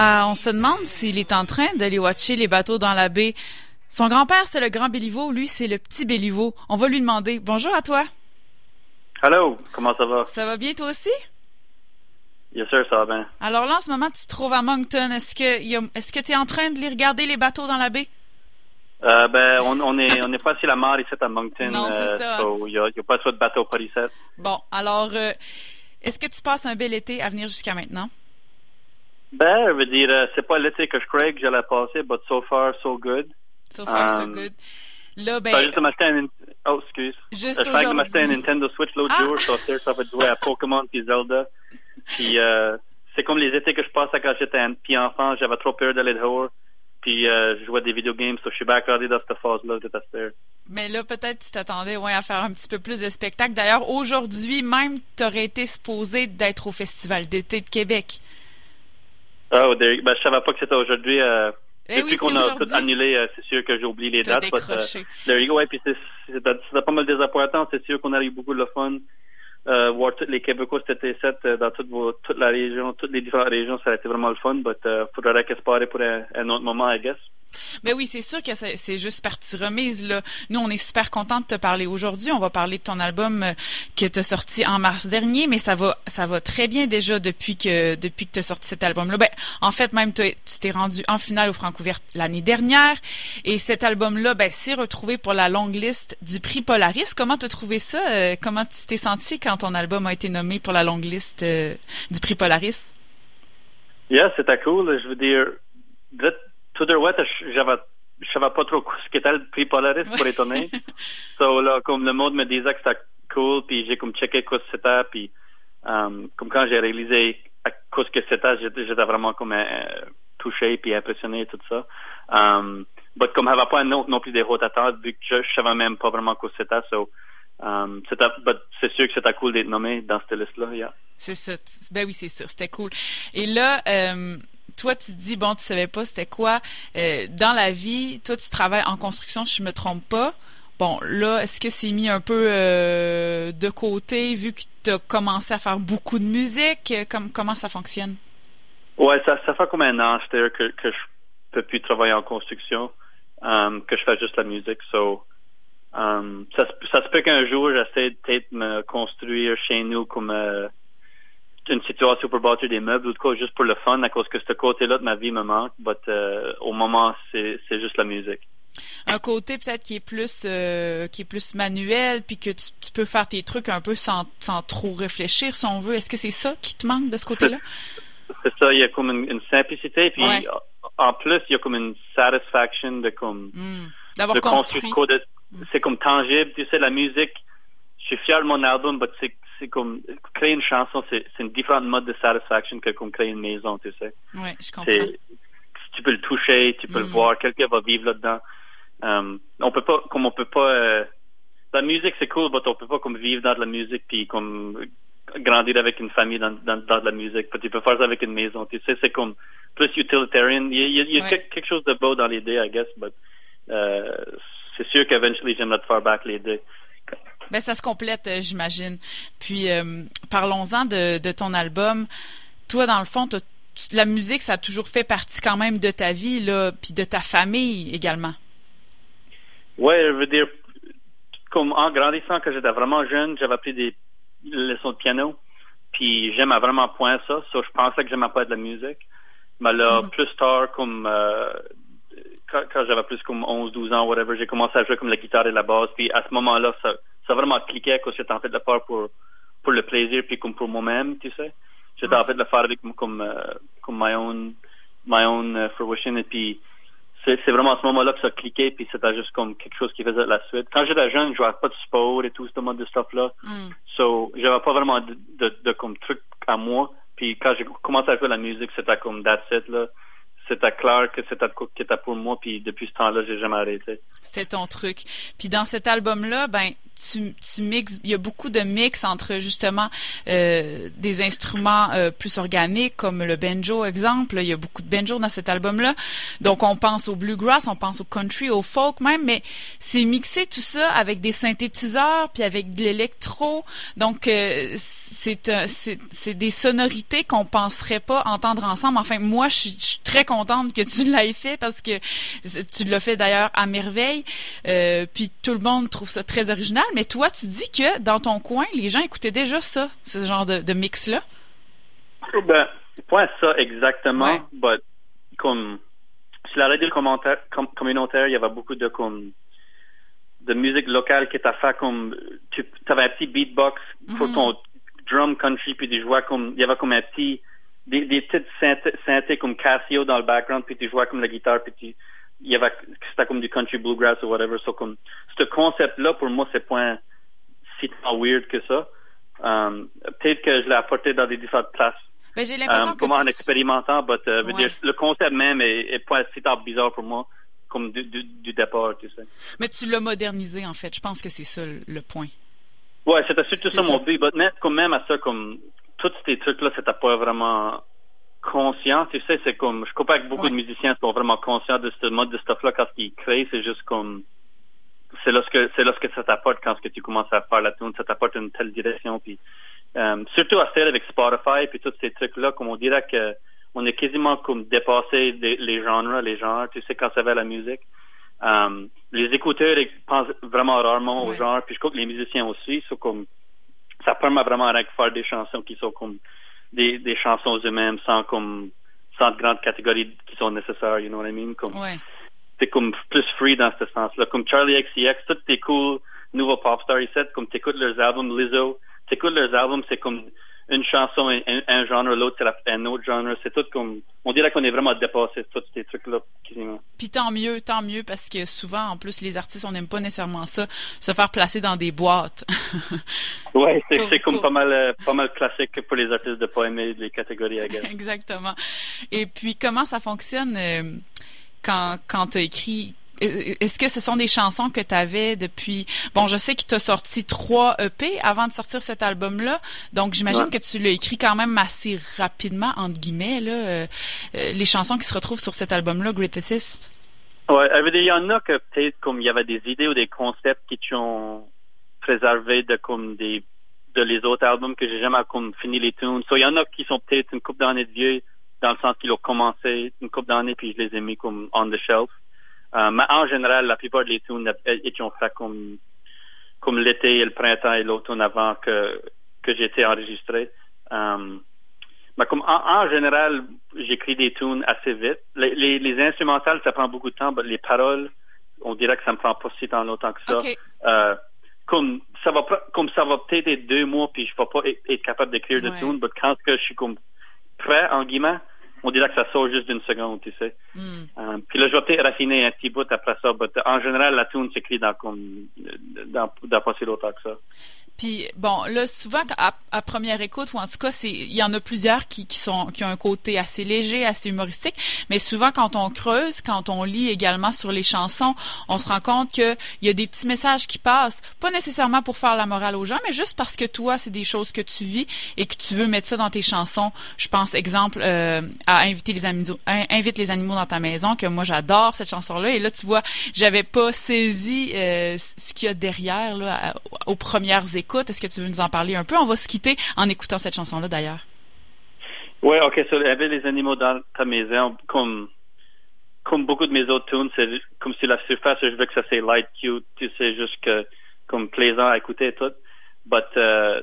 Ah, on se demande s'il est en train d'aller watcher les bateaux dans la baie. Son grand-père, c'est le grand Béliveau, lui, c'est le petit Béliveau. On va lui demander. Bonjour à toi. Hello, comment ça va? Ça va bien toi aussi? Yes sir, ça va bien. Alors là, en ce moment, tu te trouves à Moncton. Est-ce que tu es en train de les regarder les bateaux dans la baie? Euh, ben, on, on est on est pas sur la mer ici à Moncton. Non, c'est euh, ça. Il n'y a, il y a pas trop de bateaux par ici. Bon, alors, euh, est-ce que tu passes un bel été à venir jusqu'à maintenant? Ben, je veux dire, euh, c'est pas l'été que je croyais que j'allais passer, but so far, so good. So far, so Um, good. Là, ben, juste m'acheter un... Oh, excuse. Juste Je fais de m'acheter un aujourd'hui. Nintendo Switch l'autre Ah! jour, sûr, ça va jouer à Pokémon puis Zelda. Puis euh, c'est comme les étés que je passais quand j'étais un petit enfant, j'avais trop peur d'aller dehors. Puis euh, je jouais des vidéogames, so je suis bien accordé dans cette phase-là de cette mais là, peut-être tu t'attendais ouais, à faire un petit peu plus de spectacles. D'ailleurs, aujourd'hui même, tu aurais été supposé d'être au Festival d'été de Québec. Oh, there- ben, je savais pas que c'était aujourd'hui. Euh, Eh depuis oui, qu'on a tout annulé, euh, c'est sûr que j'ai oublié les dates. but, euh, décroché. there you go. Ouais, puis c'est- pas mal désappointant. C'est sûr qu'on a eu beaucoup de fun. Euh, voir tous les Québécois cet été euh, dans toute, vos, toute la région, toutes les différentes régions, ça a été vraiment le fun. But euh, faudrait qu'espérer pour un autre moment, I guess. Ben oui, c'est sûr que c'est juste partie remise. Là. Nous, on est super contents de te parler aujourd'hui. On va parler de ton album euh, que tu sorti en mars dernier, mais ça va ça va très bien déjà depuis que depuis que tu as sorti cet album-là. Ben, en fait, même t'as- tu t'es rendu en finale au Francouverte l'année dernière. Et cet album-là, ben, s'est retrouvé pour la longue liste du prix Polaris. Comment tu as trouvé ça? Euh, comment tu t'es senti quand ton album a été nommé pour la longue liste euh, du prix Polaris? Yeah, c'était cool. Je veux dire, de suite, je- j'avais, je savais pas trop ce qu'était le prix Polaris, pour honnête. so, là, comme le monde me disait que c'était cool, puis j'ai comme checké quoi c'était, puis um, comme quand j'ai réalisé à quoi ce que c'était, j'étais, vraiment comme euh, touché puis impressionné tout ça. Um, but comme j'avais pas non, non plus des hautes attentes, vu que je, je savais même pas vraiment quoi c'était, so, um, c'est sûr que c'était cool d'être nommé dans cette liste-là, yeah. C'est ça. Ben oui, c'est ça. C'était cool. Et là, euh, toi, tu te dis, bon, tu savais pas c'était quoi. Euh, dans la vie, toi, tu travailles en construction, si je me trompe pas. Bon, là, est-ce que c'est mis un peu euh, de côté, vu que tu as commencé à faire beaucoup de musique? Euh, Comme, comment ça fonctionne? Ouais, ça, ça fait comme un an, c'est-à-dire que, que je peux plus travailler en construction, um, que je fais juste la musique. So, ça, ça se peut qu'un jour, j'essaie de peut-être me construire chez nous comme une situation pour bâtir des meubles ou de quoi, juste pour le fun, à cause que ce côté-là de ma vie me manque. But euh, au moment, c'est juste la musique. Un côté peut-être qui est plus euh, qui est plus manuel, puis que tu, tu peux faire tes trucs un peu sans, sans trop réfléchir, si on veut. Est-ce que c'est ça qui te manque de ce côté-là? C'est ça, il y a comme une, une simplicité, puis Ouais. en plus, il y a comme une satisfaction de comme Hmm. D'avoir construit. c'est comme tangible tu sais la musique je suis fier de mon album mais c'est c'est comme créer une chanson c'est c'est une différente mode de satisfaction que comme créer une maison tu sais Oui, je comprends. c'est tu peux le toucher tu peux le Mm. voir quelqu'un va vivre là-dedans Um, on peut pas comme on peut pas euh, la musique c'est cool mais on peut pas comme vivre dans de la musique puis comme grandir avec une famille dans, dans, dans de la musique puis tu peux faire ça avec une maison tu sais c'est comme plus utilitarian il y a, il y a- Ouais. quelque, quelque chose de beau dans l'idée I guess but euh, c'est sûr qu'eventually j'aimerais te faire back l'idée Ben, ça se complète, euh, j'imagine. Puis, euh, parlons-en de, de ton album. Toi, dans le fond, la musique, ça a toujours fait partie quand même de ta vie, là, puis de ta famille également. Ouais, je veux dire, comme en grandissant, quand j'étais vraiment jeune, j'avais appris des leçons de piano. Puis j'aime à vraiment point ça. So, je pensais que j'aimais pas de la musique. Mais là, plus tard, comme euh, quand, quand j'avais plus comme 11, 12 ans, whatever, j'ai commencé à jouer comme la guitare et la basse. Puis à ce moment-là, ça, ça a vraiment cliqué que j'étais en fait de le faire pour, pour le plaisir puis comme pour moi-même, tu sais. J'étais en fait de le faire avec comme, euh, comme my own, my own euh, fruition. Et puis c'est vraiment à ce moment-là que ça a cliqué, puis c'était juste comme quelque chose qui faisait la suite. Quand j'étais jeune, je jouais pas de sport et tout ce mode de stuff-là. Hmm. So, j'avais pas vraiment de, de, de comme truc à moi. Puis quand j'ai commencé à jouer la musique, c'était comme that's it, là. C'était clair que c'était quoi qui était pour moi, puis depuis ce temps-là, j'ai jamais arrêté. C'était ton truc. Puis dans cet album-là, ben, tu, tu mixes, il y a beaucoup de mix entre justement euh, des instruments euh, plus organiques comme le banjo exemple. Il y a beaucoup de banjo dans cet album-là. Donc on pense au bluegrass, on pense au country, au folk même, mais c'est mixé tout ça avec des synthétiseurs puis avec de l'électro. Donc euh, c'est des sonorités qu'on penserait pas entendre ensemble. Enfin moi je suis très contente que tu l'aies fait parce que tu l'as fait d'ailleurs à merveille. Euh, puis tout le monde trouve ça très original. Mais toi, tu dis que dans ton coin, les gens écoutaient déjà ça, ce genre de, mix-là. Ben, pas ça exactement, mais comme sur la radio communautaire, il y avait beaucoup de comme de musique locale qui t'a fait comme tu avais un petit beatbox pour mhm. ton drum country puis tu jouais comme il y avait comme un petit des, des petites synthés comme Casio dans le background puis tu jouais comme la guitare puis tu il y avait c'était comme du country bluegrass ou whatever. So comme ce concept-là pour moi c'est pas si tant weird que ça. Um, peut-être que je l'ai apporté dans des différentes places. Ben, j'ai l'impression um, que en expérimentant, but, uh, dire, le concept même est, est pas si tant bizarre pour moi comme du, du, du, départ, tu sais. Mais tu l'as modernisé en fait. Je pense que c'est ça le, point. Ouais, c'était surtout ça, mon but. Mais comme même à ça, comme tous ces trucs-là, c'était pas vraiment conscient, tu sais, c'est comme, je comprends que beaucoup de musiciens sont vraiment conscients de ce mode de stuff-là. Quand ils créent, c'est juste comme, c'est lorsque, c'est lorsque ça t'apporte quand que tu commences à faire la tune, ça t'apporte une telle direction, puis, euh, surtout à faire avec Spotify, puis tous ces trucs-là, comme on dirait que, on est quasiment comme dépassé les genres, les genres, tu sais, quand ça va la musique. Euh, les écouteurs ils pensent vraiment rarement aux genres, puis je crois que les musiciens aussi, sont comme, ça permet vraiment de faire des chansons qui sont comme, des, des chansons eux-mêmes sans comme sans de grandes catégories qui sont nécessaires, you know what I mean? Comme, C'est comme plus free dans ce sens-là. Comme Charlie XCX, tout tes cool nouveaux pop stars ici, comme t'écoutes leurs albums, Lizzo, t'écoutes leurs albums, c'est comme une chanson, un, un genre, l'autre, c'est un autre genre. C'est tout comme, on dirait qu'on est vraiment dépassé tous ces trucs-là. Puis tant mieux, tant mieux, parce que souvent, en plus, les artistes, on n'aime pas nécessairement ça, se faire placer dans des boîtes. ouais, c'est comme pas mal, pas mal classique pour les artistes de pas aimer les catégories à Exactement. Et puis, comment ça fonctionne euh, quand, quand tu as écrit est-ce que ce sont des chansons que tu avais depuis bon je sais que tu as sorti trois EP avant de sortir cet album là donc j'imagine que tu l'as écrit quand même assez rapidement entre guillemets là euh, euh, les chansons qui se retrouvent sur cet album là Greatest ouais il y en a que peut-être comme il y avait des idées ou des concepts qui t'ont préservé de comme des de les autres albums que j'ai jamais comme fini les tunes. So il y en a qui sont peut-être une coupe d'années de vieux dans le sens qu'ils ont commencé une coupe d'années puis je les ai mis comme on the shelf. euh, mais en général, la plupart des tunes étaient faites comme, comme l'été et le printemps et l'automne avant que, que j'étais enregistré. Euh, mais comme en, général, j'écris des tunes assez vite. Les, les, les, instrumentales, ça prend beaucoup de temps, mais les paroles, on dirait que ça me prend pas si tant longtemps que ça. Euh, comme ça va comme ça va peut-être être deux mois puis je vais pas être, capable d'écrire de tunes, mais quand que je suis comme prêt en guillemets, on dirait que ça sort juste d'une seconde, tu sais. Hmm. Euh, puis là, je vais un petit bout après ça, mais en général, la tune s'écrit dans comme dans, dans pas si longtemps que ça. Puis bon, là souvent à, première écoute ou en tout cas, c'est il y en a plusieurs qui, qui sont qui ont un côté assez léger, assez humoristique, mais souvent quand on creuse, quand on lit également sur les chansons, on se rend compte que il y a des petits messages qui passent, pas nécessairement pour faire la morale aux gens, mais juste parce que toi, c'est des choses que tu vis et que tu veux mettre ça dans tes chansons. Je pense exemple euh, à inviter les animaux invite les animaux dans ta maison que moi j'adore cette chanson là et là tu vois, j'avais pas saisi euh, ce qu'il y a derrière là aux premières écoutes est-ce que tu veux nous en parler un peu? On va se quitter en écoutant cette chanson-là, d'ailleurs. Oui, OK. So, avait les animaux dans ta maison, comme, comme beaucoup de mes autres tunes, c'est comme si la surface, je veux que ça c'est light, cute, tu sais, juste que, comme plaisant à écouter et tout. But, euh,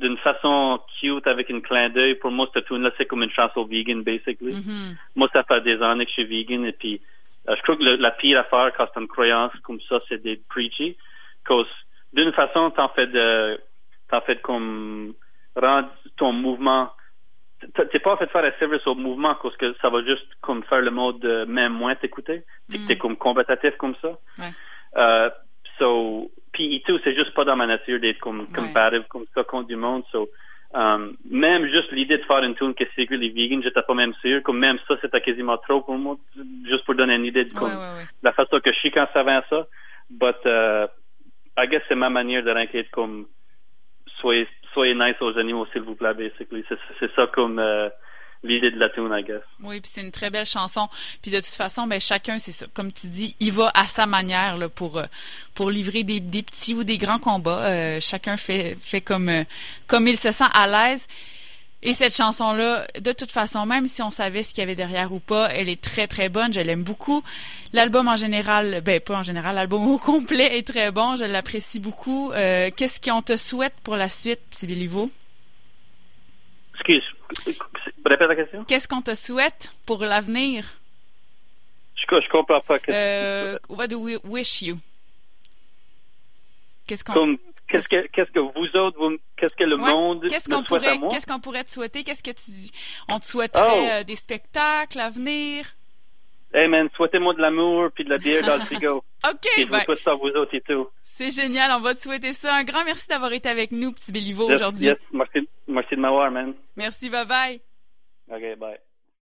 d'une façon cute, avec une clin d'œil, pour moi, cette tune-là, c'est comme une chanson vegan, basically. Mm-hmm. Moi, ça fait des années que je suis vegan, et puis, euh, je crois que la pire affaire quand c'est une croyance comme ça, c'est d'être preachy. Cause d'une façon, t'en fais de, t'en fais comme rendre ton mouvement. T'es pas en fait faire un service au mouvement parce que ça va juste comme faire le mode même moins t'écouter. T'es mm. comme combattatif comme ça. Ouais. Euh, so, puis tout, c'est juste pas dans ma nature d'être comme combative comme ça contre du monde. So, um, même juste l'idée de faire une tune qui est secretly vegan, j'étais pas même sûr. Comme même ça, c'était quasiment trop pour moi. Juste pour donner une idée de comme, la façon que je suis quand ça vient à ça. But, uh, I guess c'est ma manière de rinquer comme soyez soyez nice aux animaux s'il vous plaît basically c'est c'est ça comme euh, l'idée de la tune I guess Oui, puis c'est une très belle chanson. Puis de toute façon, ben chacun, c'est ça. Comme tu dis, il va à sa manière là, pour euh, pour livrer des, des petits ou des grands combats. Euh, chacun fait fait comme euh, comme il se sent à l'aise. Et cette chanson-là, de toute façon, même si on savait ce qu'il y avait derrière ou pas, elle est très très bonne. Je l'aime beaucoup. L'album en général, ben pas en général, l'album au complet est très bon. Je l'apprécie beaucoup. Euh, Qu'est-ce qu'on te souhaite pour la suite, Tibéliveau? excuse répète la question Qu'est-ce qu'on te souhaite pour l'avenir? je, je comprends pas Euh, what do we wish you? Qu'est-ce qu'on qu'est-ce que qu'est-ce que vous autres vous qu'est-ce que le Ouais. monde Qu'est-ce qu'on pourrait qu'est-ce qu'on pourrait te souhaiter? Qu'est-ce que tu on te souhaiterait Oh. euh, des spectacles à venir? Hey man, souhaitez-moi de l'amour puis de la bière dans le frigo. OK, je ben, vous souhaite ça vous autres et tout. c'est génial, on va te souhaiter ça. Un grand merci d'avoir été avec nous, petit Béliveau Yes, aujourd'hui. yes, merci, merci de m'avoir, man. Merci, bye bye. OK, bye.